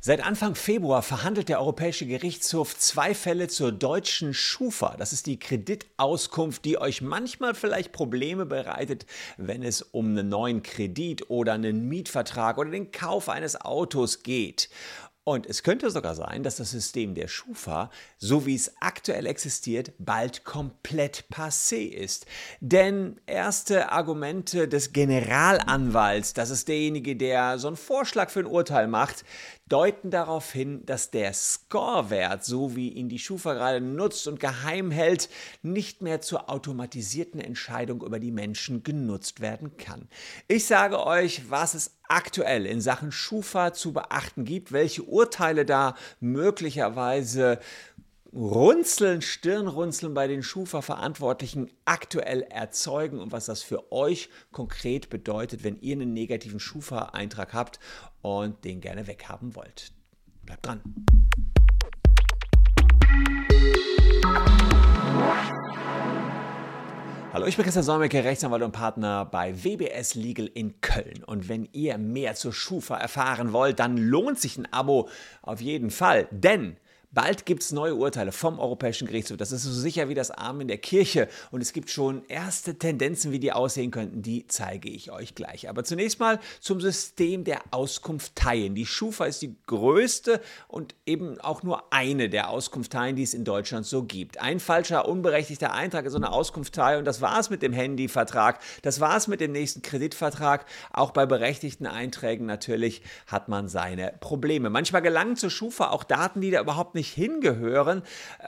Seit Anfang Februar verhandelt der Europäische Gerichtshof zwei Fälle zur deutschen Schufa. Das ist die Kreditauskunft, die euch manchmal vielleicht Probleme bereitet, wenn es um einen neuen Kredit oder einen Mietvertrag oder den Kauf eines Autos geht. Und es könnte sogar sein, dass das System der Schufa, so wie es aktuell existiert, bald komplett passé ist. Denn erste Argumente des Generalanwalts, das ist derjenige, der so einen Vorschlag für ein Urteil macht, deuten darauf hin, dass der Score-Wert, so wie ihn die Schufa gerade nutzt und geheim hält, nicht mehr zur automatisierten Entscheidung über die Menschen genutzt werden kann. Ich sage euch, was es aktuell in Sachen Schufa zu beachten gibt, welche Urteile da möglicherweise Runzeln, Stirnrunzeln bei den Schufa-Verantwortlichen aktuell erzeugen und was das für euch konkret bedeutet, wenn ihr einen negativen Schufa-Eintrag habt und den gerne weghaben wollt. Bleibt dran. Hallo, ich bin Christian Solmecke, Rechtsanwalt und Partner bei WBS Legal in Köln. Und wenn ihr mehr zur Schufa erfahren wollt, dann lohnt sich ein Abo auf jeden Fall. Denn Bald gibt es neue Urteile vom Europäischen Gerichtshof. Das ist so sicher wie das Arm in der Kirche. Und es gibt schon erste Tendenzen, wie die aussehen könnten. Die zeige ich euch gleich. Aber zunächst mal zum System der Auskunfteien. Die Schufa ist die größte und eben auch nur eine der Auskunfteien, die es in Deutschland so gibt. Ein falscher, unberechtigter Eintrag in so eine Auskunftei und das war es mit dem Handyvertrag. Das war es mit dem nächsten Kreditvertrag. Auch bei berechtigten Einträgen natürlich hat man seine Probleme. Manchmal gelangen zur Schufa auch Daten, die da überhaupt nicht nicht hingehören,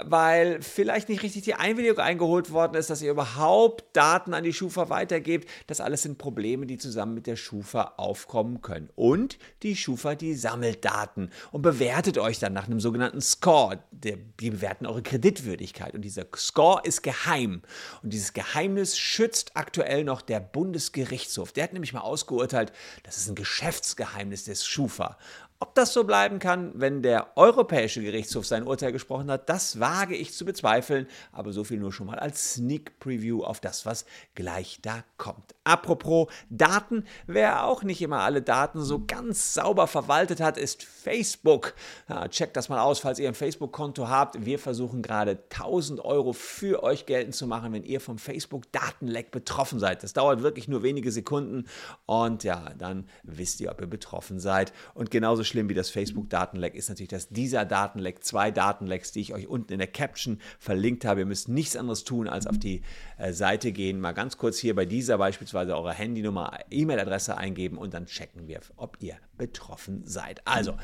weil vielleicht nicht richtig die Einwilligung eingeholt worden ist, dass ihr überhaupt Daten an die Schufa weitergebt. Das alles sind Probleme, die zusammen mit der Schufa aufkommen können. Und die Schufa, die sammelt Daten und bewertet euch dann nach einem sogenannten Score. Die bewerten eure Kreditwürdigkeit. Und dieser Score ist geheim. Und dieses Geheimnis schützt aktuell noch der Bundesgerichtshof. Der hat nämlich mal ausgeurteilt, das ist ein Geschäftsgeheimnis des Schufa. Ob das so bleiben kann, wenn der Europäische Gerichtshof sein Urteil gesprochen hat, das wage ich zu bezweifeln, aber so viel nur schon mal als Sneak Preview auf das, was gleich da kommt. Apropos Daten, wer auch nicht immer alle Daten so ganz sauber verwaltet hat, ist Facebook. Ja, checkt das mal aus, falls ihr ein Facebook-Konto habt. Wir versuchen gerade 1000 Euro für euch geltend zu machen, wenn ihr vom Facebook-Datenleck betroffen seid. Das dauert wirklich nur wenige Sekunden und ja, dann wisst ihr, ob ihr betroffen seid. Und genauso schlimm wie das Facebook-Datenleck ist natürlich, dass dieser Datenleck, zwei Datenlecks, die ich euch unten in der Caption verlinkt habe, ihr müsst nichts anderes tun, als auf die äh, Seite gehen, mal ganz kurz hier bei dieser beispielsweise eure Handynummer, E-Mail-Adresse eingeben und dann checken wir, ob ihr betroffen seid. Also,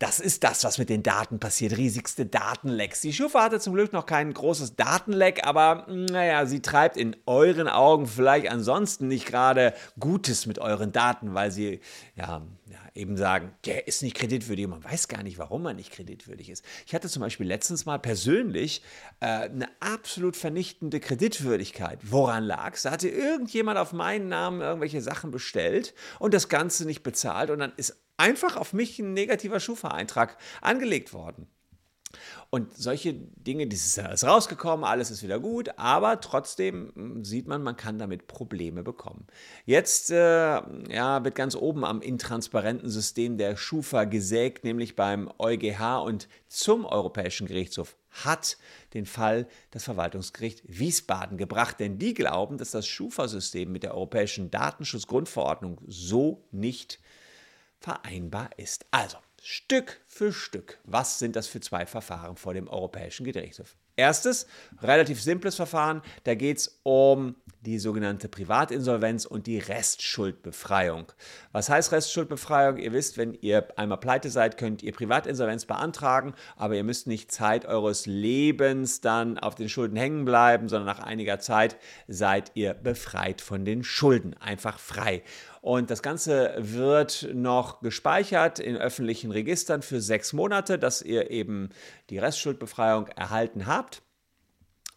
das ist das, was mit den Daten passiert. Riesigste Datenlecks. Die Schufa hatte zum Glück noch kein großes Datenleck, aber naja, sie treibt in euren Augen vielleicht ansonsten nicht gerade Gutes mit euren Daten, weil sie ja, ja eben sagen, der ist nicht kreditwürdig. Man weiß gar nicht, warum er nicht kreditwürdig ist. Ich hatte zum Beispiel letztens mal persönlich äh, eine absolut vernichtende Kreditwürdigkeit. Woran lag es? Da hatte irgendjemand auf meinen Namen irgendwelche Sachen bestellt und das Ganze nicht bezahlt und dann ist einfach auf mich ein negativer Schufa-Eintrag angelegt worden. Und solche Dinge, dieses ist rausgekommen, alles ist wieder gut, aber trotzdem hm, sieht man, man kann damit Probleme bekommen. Jetzt äh, ja, wird ganz oben am intransparenten System der Schufa gesägt, nämlich beim EuGH und zum Europäischen Gerichtshof hat den Fall das Verwaltungsgericht Wiesbaden gebracht, denn die glauben, dass das Schufa-System mit der Europäischen Datenschutzgrundverordnung so nicht vereinbar ist. Also, Stück für Stück. Was sind das für zwei Verfahren vor dem Europäischen Gerichtshof? Erstes, relativ simples Verfahren, da geht es um die sogenannte Privatinsolvenz und die Restschuldbefreiung. Was heißt Restschuldbefreiung? Ihr wisst, wenn ihr einmal pleite seid, könnt ihr Privatinsolvenz beantragen, aber ihr müsst nicht Zeit eures Lebens dann auf den Schulden hängen bleiben, sondern nach einiger Zeit seid ihr befreit von den Schulden, einfach frei. Und das Ganze wird noch gespeichert in öffentlichen Registern für sechs Monate, dass ihr eben die Restschuldbefreiung erhalten habt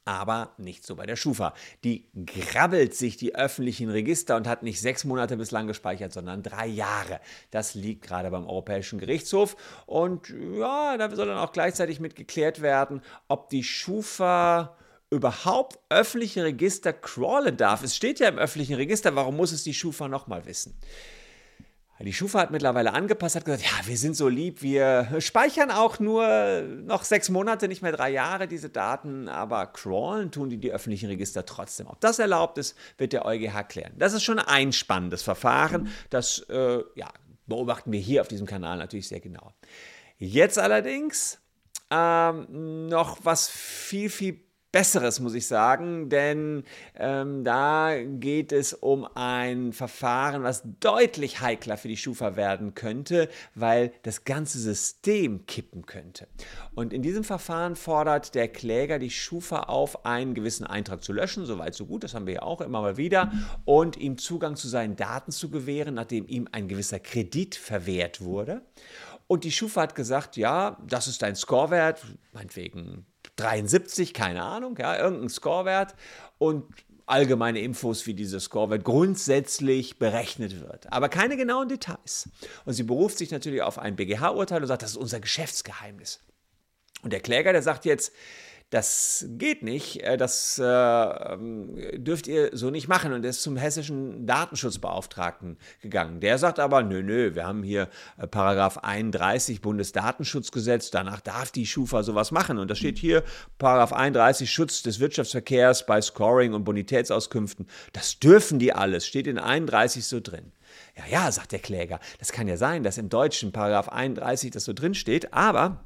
aber nicht so bei der Schufa. Die grabbelt sich die öffentlichen Register und hat nicht sechs Monate bislang gespeichert, sondern drei Jahre. Das liegt gerade beim Europäischen Gerichtshof. Und ja, da soll dann auch gleichzeitig mit geklärt werden, ob die Schufa überhaupt öffentliche Register crawlen darf. Es steht ja im öffentlichen Register, warum muss es die Schufa nochmal wissen? Die Schufa hat mittlerweile angepasst, hat gesagt, ja, wir sind so lieb, wir speichern auch nur noch sechs Monate, nicht mehr drei Jahre diese Daten, aber crawlen tun die die öffentlichen Register trotzdem. Ob das erlaubt ist, wird der EuGH klären. Das ist schon ein spannendes Verfahren, das äh, ja, beobachten wir hier auf diesem Kanal natürlich sehr genau. Jetzt allerdings ähm, noch was viel, viel Besseres, muss ich sagen, denn ähm, da geht es um ein Verfahren, was deutlich heikler für die Schufa werden könnte, weil das ganze System kippen könnte. Und in diesem Verfahren fordert der Kläger die Schufa auf, einen gewissen Eintrag zu löschen, soweit so gut, das haben wir ja auch immer mal wieder, und ihm Zugang zu seinen Daten zu gewähren, nachdem ihm ein gewisser Kredit verwehrt wurde. Und die Schufa hat gesagt, ja, das ist dein Scorewert, meinetwegen 73, keine Ahnung, ja, irgendein Scorewert und allgemeine Infos, wie dieser Scorewert grundsätzlich berechnet wird, aber keine genauen Details. Und sie beruft sich natürlich auf ein BGH-Urteil und sagt, das ist unser Geschäftsgeheimnis. Und der Kläger, der sagt jetzt, das geht nicht, äh, das äh, ähm, dürft ihr so nicht machen. Und er ist zum hessischen Datenschutzbeauftragten gegangen. Der sagt aber, nö, nö, wir haben hier äh, Paragraph 31 Bundesdatenschutzgesetz, danach darf die Schufa sowas machen. Und da steht hier Paragraph 31 Schutz des Wirtschaftsverkehrs bei Scoring und Bonitätsauskünften. Das dürfen die alles, steht in 31 so drin. Ja, ja, sagt der Kläger, das kann ja sein, dass im deutschen Paragraph 31 das so drin steht, aber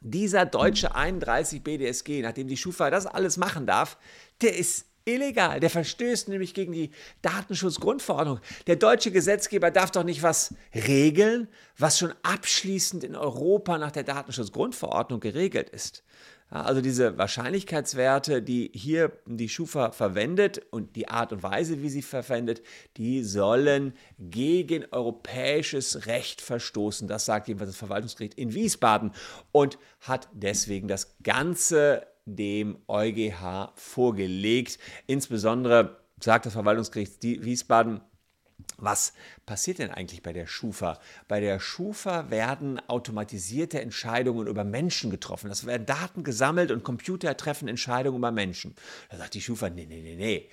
dieser deutsche 31 BDSG, nachdem die Schufa das alles machen darf, der ist illegal. Der verstößt nämlich gegen die Datenschutzgrundverordnung. Der deutsche Gesetzgeber darf doch nicht was regeln, was schon abschließend in Europa nach der Datenschutzgrundverordnung geregelt ist. Also diese Wahrscheinlichkeitswerte, die hier die Schufa verwendet und die Art und Weise, wie sie verwendet, die sollen gegen europäisches Recht verstoßen. Das sagt jedenfalls das Verwaltungsgericht in Wiesbaden und hat deswegen das Ganze dem EuGH vorgelegt. Insbesondere sagt das Verwaltungsgericht Wiesbaden, was passiert denn eigentlich bei der Schufa? Bei der Schufa werden automatisierte Entscheidungen über Menschen getroffen. Es werden Daten gesammelt und Computer treffen Entscheidungen über Menschen. Da sagt die Schufa, nee, nee, nee, nee.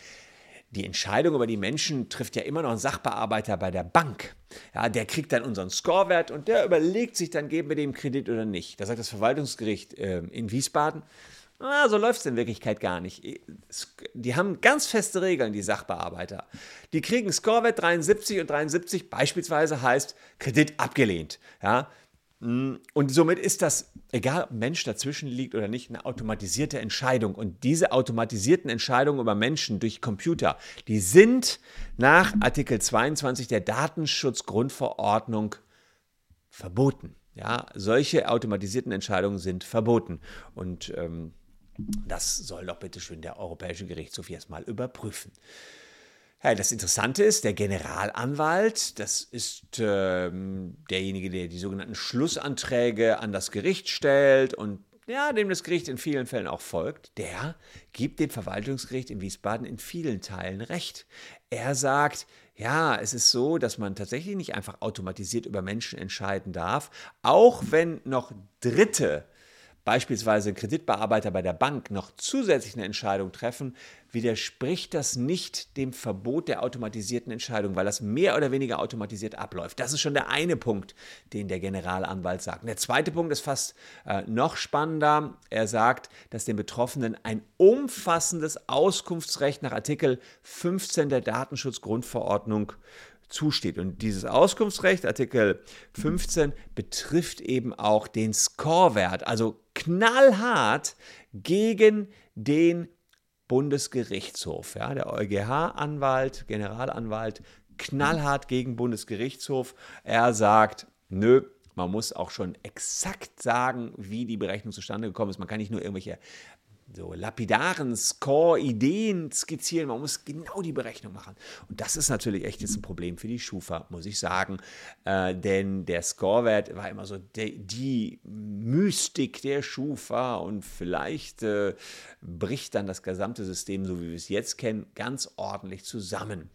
Die Entscheidung über die Menschen trifft ja immer noch ein Sachbearbeiter bei der Bank. Ja, der kriegt dann unseren Scorewert und der überlegt sich dann, geben wir dem Kredit oder nicht. Da sagt das Verwaltungsgericht äh, in Wiesbaden, Ah, so läuft es in Wirklichkeit gar nicht. Die haben ganz feste Regeln, die Sachbearbeiter. Die kriegen Scorewert 73 und 73 beispielsweise heißt Kredit abgelehnt. Ja? Mm, und somit ist das, egal ob ein Mensch dazwischen liegt oder nicht, eine automatisierte Entscheidung. Und diese automatisierten Entscheidungen über Menschen durch Computer, die sind nach Artikel 22 der Datenschutzgrundverordnung verboten. Ja, solche automatisierten Entscheidungen sind verboten. Und ähm, das soll doch bitte schön der Europäische Gerichtshof jetzt mal überprüfen. Ja, das Interessante ist, der Generalanwalt, das ist ähm, derjenige, der die sogenannten Schlussanträge an das Gericht stellt und ja, dem das Gericht in vielen Fällen auch folgt, der gibt dem Verwaltungsgericht in Wiesbaden in vielen Teilen recht. Er sagt, ja, es ist so, dass man tatsächlich nicht einfach automatisiert über Menschen entscheiden darf, auch wenn noch Dritte beispielsweise ein Kreditbearbeiter bei der Bank noch zusätzlich eine Entscheidung treffen, widerspricht das nicht dem Verbot der automatisierten Entscheidung, weil das mehr oder weniger automatisiert abläuft. Das ist schon der eine Punkt, den der Generalanwalt sagt. Und der zweite Punkt ist fast äh, noch spannender. Er sagt, dass den Betroffenen ein umfassendes Auskunftsrecht nach Artikel 15 der Datenschutzgrundverordnung zusteht. Und dieses Auskunftsrecht, Artikel 15, betrifft eben auch den Scorewert, also knallhart gegen den Bundesgerichtshof. Ja, der EuGH-Anwalt, Generalanwalt, knallhart gegen Bundesgerichtshof. Er sagt, nö, man muss auch schon exakt sagen, wie die Berechnung zustande gekommen ist. Man kann nicht nur irgendwelche so lapidaren Score-Ideen skizzieren. Man muss genau die Berechnung machen. Und das ist natürlich echt jetzt ein Problem für die Schufa, muss ich sagen. Äh, denn der Scorewert war immer so de, die Mystik der Schufa und vielleicht äh, bricht dann das gesamte System, so wie wir es jetzt kennen, ganz ordentlich zusammen.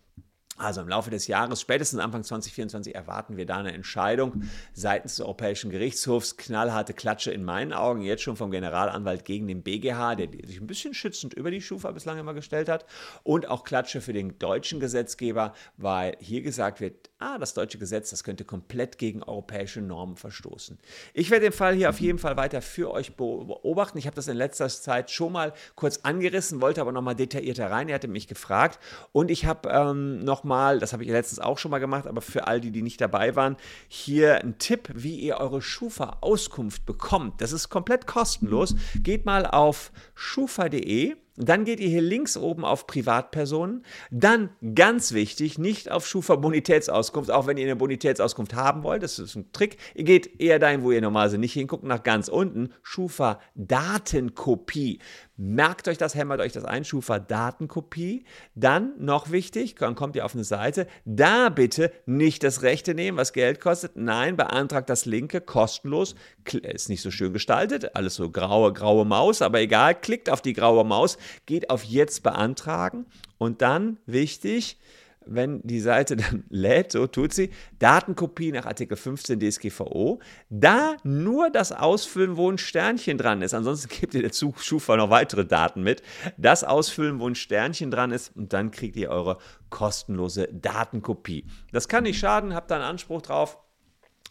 Also im Laufe des Jahres, spätestens Anfang 2024, erwarten wir da eine Entscheidung seitens des Europäischen Gerichtshofs. Knallharte Klatsche in meinen Augen, jetzt schon vom Generalanwalt gegen den BGH, der sich ein bisschen schützend über die Schufa bislang immer gestellt hat. Und auch Klatsche für den deutschen Gesetzgeber, weil hier gesagt wird, ah, das deutsche Gesetz, das könnte komplett gegen europäische Normen verstoßen. Ich werde den Fall hier auf jeden Fall weiter für euch beobachten. Ich habe das in letzter Zeit schon mal kurz angerissen, wollte aber nochmal detaillierter rein. Er hatte mich gefragt und ich habe ähm, nochmal, das habe ich letztens auch schon mal gemacht, aber für all die, die nicht dabei waren, hier einen Tipp, wie ihr eure Schufa-Auskunft bekommt. Das ist komplett kostenlos. Geht mal auf schufa.de dann geht ihr hier links oben auf Privatpersonen. Dann, ganz wichtig, nicht auf Schufa-Bonitätsauskunft, auch wenn ihr eine Bonitätsauskunft haben wollt. Das ist ein Trick. Ihr geht eher dahin, wo ihr normalerweise nicht hinguckt, nach ganz unten. Schufa-Datenkopie. Merkt euch das, hämmert euch das ein, Schufa-Datenkopie. Dann, noch wichtig, dann kommt ihr auf eine Seite. Da bitte nicht das rechte nehmen, was Geld kostet. Nein, beantragt das linke kostenlos. Ist nicht so schön gestaltet, alles so graue, graue Maus, aber egal. Klickt auf die graue Maus geht auf Jetzt beantragen und dann, wichtig, wenn die Seite dann lädt, so tut sie, Datenkopie nach Artikel 15 DSGVO, da nur das Ausfüllen, wo ein Sternchen dran ist. Ansonsten gebt ihr der Schufa noch weitere Daten mit. Das Ausfüllen, wo ein Sternchen dran ist und dann kriegt ihr eure kostenlose Datenkopie. Das kann nicht schaden, habt da einen Anspruch drauf.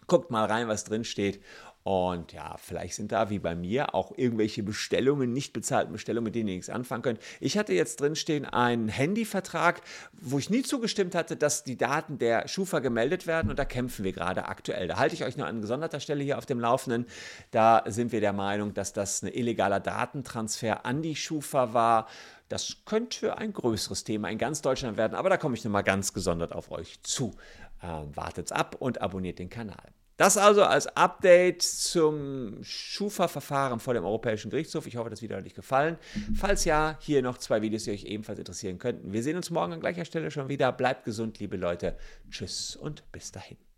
Guckt mal rein, was drin steht und ja, vielleicht sind da wie bei mir auch irgendwelche Bestellungen, nicht bezahlten Bestellungen, mit denen ihr nichts anfangen könnt. Ich hatte jetzt drinstehen einen Handyvertrag, wo ich nie zugestimmt hatte, dass die Daten der Schufa gemeldet werden und da kämpfen wir gerade aktuell. Da halte ich euch nur an gesonderter Stelle hier auf dem Laufenden. Da sind wir der Meinung, dass das ein illegaler Datentransfer an die Schufa war. Das könnte ein größeres Thema in ganz Deutschland werden, aber da komme ich nochmal ganz gesondert auf euch zu. Ähm, wartet's ab und abonniert den Kanal. Das also als Update zum Schufa-Verfahren vor dem Europäischen Gerichtshof. Ich hoffe, das Video hat euch gefallen. Falls ja, hier noch zwei Videos, die euch ebenfalls interessieren könnten. Wir sehen uns morgen an gleicher Stelle schon wieder. Bleibt gesund, liebe Leute. Tschüss und bis dahin.